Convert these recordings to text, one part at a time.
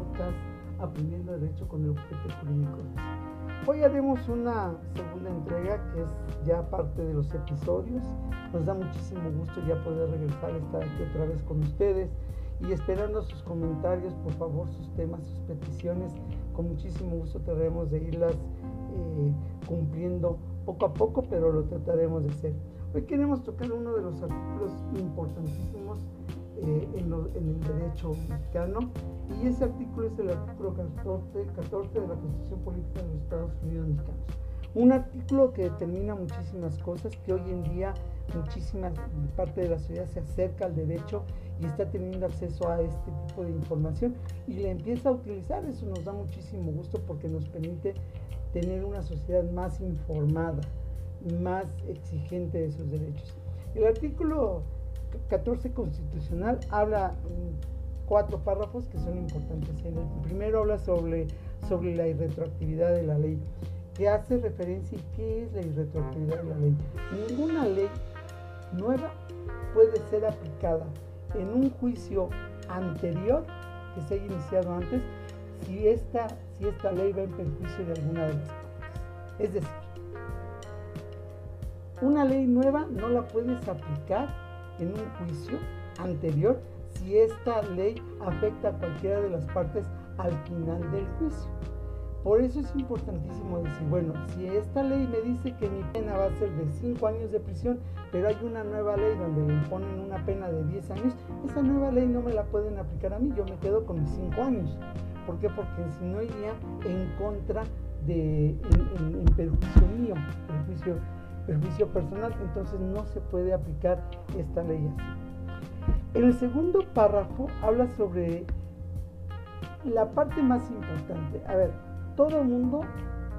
podcast Aprendiendo Derecho con el objeto jurídico. Hoy haremos una segunda entrega que es ya parte de los episodios. Nos da muchísimo gusto ya poder regresar, estar aquí otra vez con ustedes y esperando sus comentarios, por favor, sus temas, sus peticiones. Con muchísimo gusto trataremos de irlas eh, cumpliendo poco a poco, pero lo trataremos de hacer. Hoy queremos tocar uno de los artículos importantísimos eh, en, el derecho mexicano y ese artículo es el artículo 14, 14 de la Constitución Política de los Estados Unidos Mexicanos. Un artículo que determina muchísimas cosas que hoy en día muchísima parte de la sociedad se acerca al derecho y está teniendo acceso a este tipo de información y le empieza a utilizar. Eso nos da muchísimo gusto porque nos permite tener una sociedad más informada, más exigente de sus derechos. El artículo 14 constitucional habla cuatro párrafos que son importantes. El primero habla sobre, sobre la irretroactividad de la ley, que hace referencia y qué es la irretroactividad de la ley. Ninguna ley nueva puede ser aplicada en un juicio anterior que se haya iniciado antes si esta, si esta ley va en perjuicio de alguna de las partes. Es decir, una ley nueva no la puedes aplicar en un juicio anterior si esta ley afecta a cualquiera de las partes al final del juicio. Por eso es importantísimo decir, bueno, si esta ley me dice que mi pena va a ser de 5 años de prisión, pero hay una nueva ley donde le imponen una pena de 10 años, esa nueva ley no me la pueden aplicar a mí, yo me quedo con mis 5 años. ¿Por qué? Porque si no iría en contra de, en, perjuicio mío, perjuicio, perjuicio personal, entonces no se puede aplicar esta ley así. En el segundo párrafo habla sobre la parte más importante. A ver, todo el mundo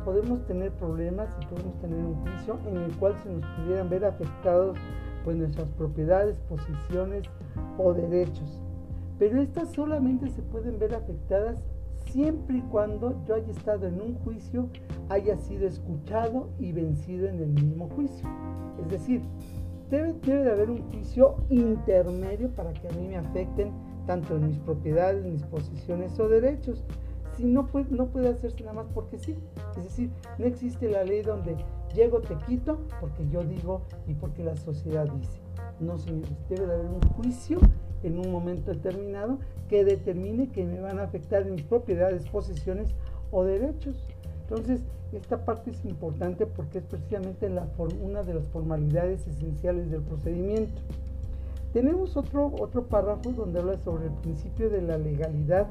podemos tener problemas y podemos tener un juicio en el cual se nos pudieran ver afectados pues nuestras propiedades, posiciones o derechos. Pero estas solamente se pueden ver afectadas siempre y cuando yo haya estado en un juicio, haya sido escuchado y vencido en el mismo juicio. Es decir, debe, debe de haber un juicio intermedio para que a mí me afecten tanto en mis propiedades, mis posiciones o derechos si no puede, no puede hacerse nada más porque sí. Es decir, no existe la ley donde llego, te quito, porque yo digo y porque la sociedad dice. No, señores, debe de haber un juicio en un momento determinado que determine que me van a afectar mis propiedades, posesiones o derechos. Entonces, esta parte es importante porque es precisamente una de las formalidades esenciales del procedimiento. Tenemos otro, otro párrafo donde habla sobre el principio de la legalidad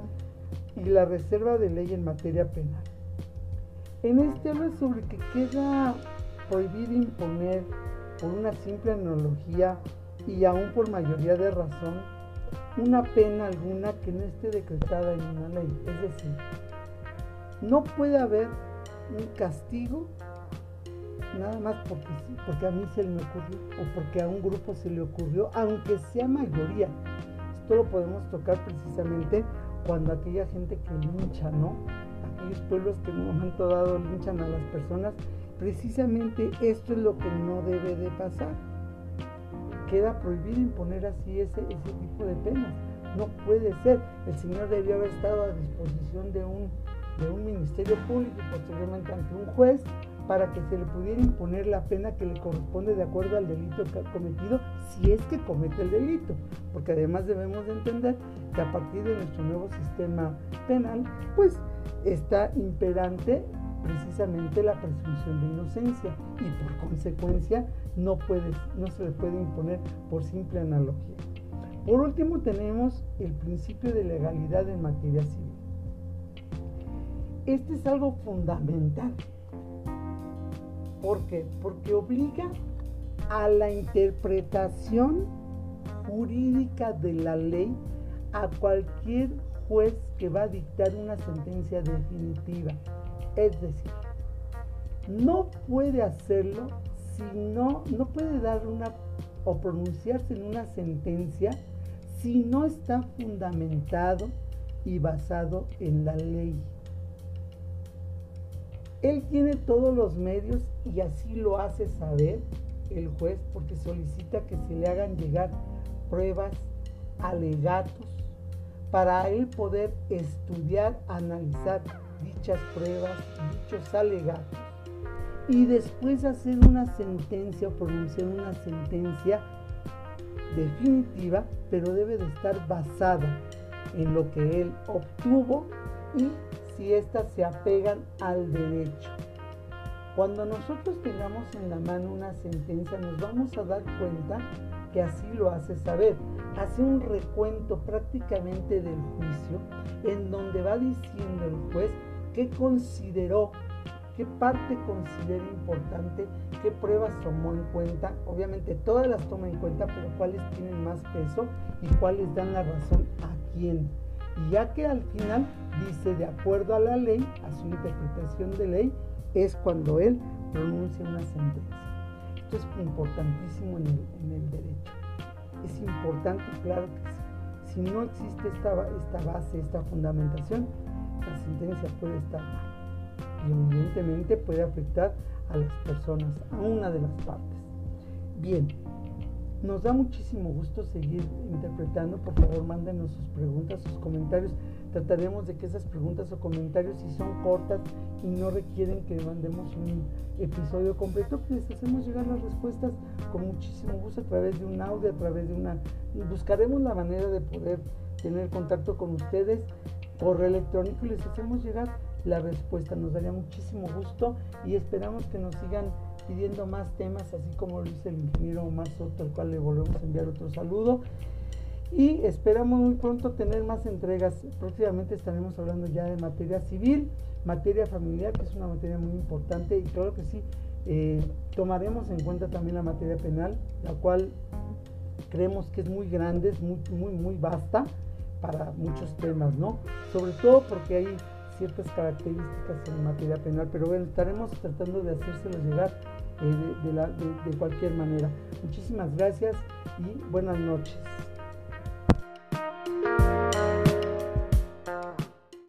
y la reserva de ley en materia penal. En este habla sobre que queda prohibido imponer por una simple analogía y aún por mayoría de razón una pena alguna que no esté decretada en una ley. Es decir, no puede haber un castigo nada más porque porque a mí se me ocurrió o porque a un grupo se le ocurrió, aunque sea mayoría. Esto lo podemos tocar precisamente cuando aquella gente que lincha, ¿no? Aquellos pueblos que en un momento dado linchan a las personas, precisamente esto es lo que no debe de pasar. Queda prohibido imponer así ese, ese tipo de penas. No puede ser. El Señor debió haber estado a disposición de un, de un ministerio público y posteriormente ante un juez para que se le pudiera imponer la pena que le corresponde de acuerdo al delito cometido, si es que comete el delito. Porque además debemos de entender que a partir de nuestro nuevo sistema penal, pues está imperante precisamente la presunción de inocencia y por consecuencia no, puede, no se le puede imponer por simple analogía. Por último tenemos el principio de legalidad en materia civil. Este es algo fundamental ¿Por qué? Porque obliga a la interpretación jurídica de la ley a cualquier juez que va a dictar una sentencia definitiva. Es decir, no puede hacerlo si no, no puede dar una o pronunciarse en una sentencia si no está fundamentado y basado en la ley. Él tiene todos los medios y así lo hace saber el juez porque solicita que se le hagan llegar pruebas, alegatos, para él poder estudiar, analizar dichas pruebas, dichos alegatos y después hacer una sentencia o pronunciar una sentencia definitiva, pero debe de estar basada en lo que él obtuvo y si éstas se apegan al derecho. Cuando nosotros tengamos en la mano una sentencia nos vamos a dar cuenta que así lo hace saber. Hace un recuento prácticamente del juicio en donde va diciendo el juez qué consideró, qué parte considera importante, qué pruebas tomó en cuenta. Obviamente todas las toma en cuenta, pero cuáles tienen más peso y cuáles dan la razón a quién. Y ya que al final dice de acuerdo a la ley, a su interpretación de ley, es cuando él pronuncia una sentencia. Esto es importantísimo en el, derecho. Es importante, claro que. Si no existe esta, esta base, esta fundamentación, la sentencia puede estar mal. Y evidentemente puede afectar a las personas, a una de las partes. Bien, nos da muchísimo gusto seguir interpretando. Por favor, mándenos sus preguntas, sus comentarios. Trataremos de que esas preguntas o comentarios, si son cortas y no requieren que mandemos un episodio completo, pues les hacemos llegar las respuestas con muchísimo gusto a través de un audio, a través de una... Buscaremos la manera de poder tener contacto con ustedes, correo electrónico y les hacemos llegar la respuesta. Nos daría muchísimo gusto y esperamos que nos sigan pidiendo más temas, así como lo dice el ingeniero Omar Soto, al cual le volvemos a enviar otro saludo y esperamos muy pronto tener más entregas. Próximamente estaremos hablando ya de materia civil, materia familiar, que es una materia muy importante y claro que sí, eh, tomaremos en cuenta también la materia penal, la cual creemos que es muy grande, es muy, muy, muy vasta para muchos temas, ¿no? Sobre todo porque hay ciertas características en materia penal, pero bueno, estaremos tratando de hacérselo llegar eh, de cualquier manera. Muchísimas gracias y buenas noches.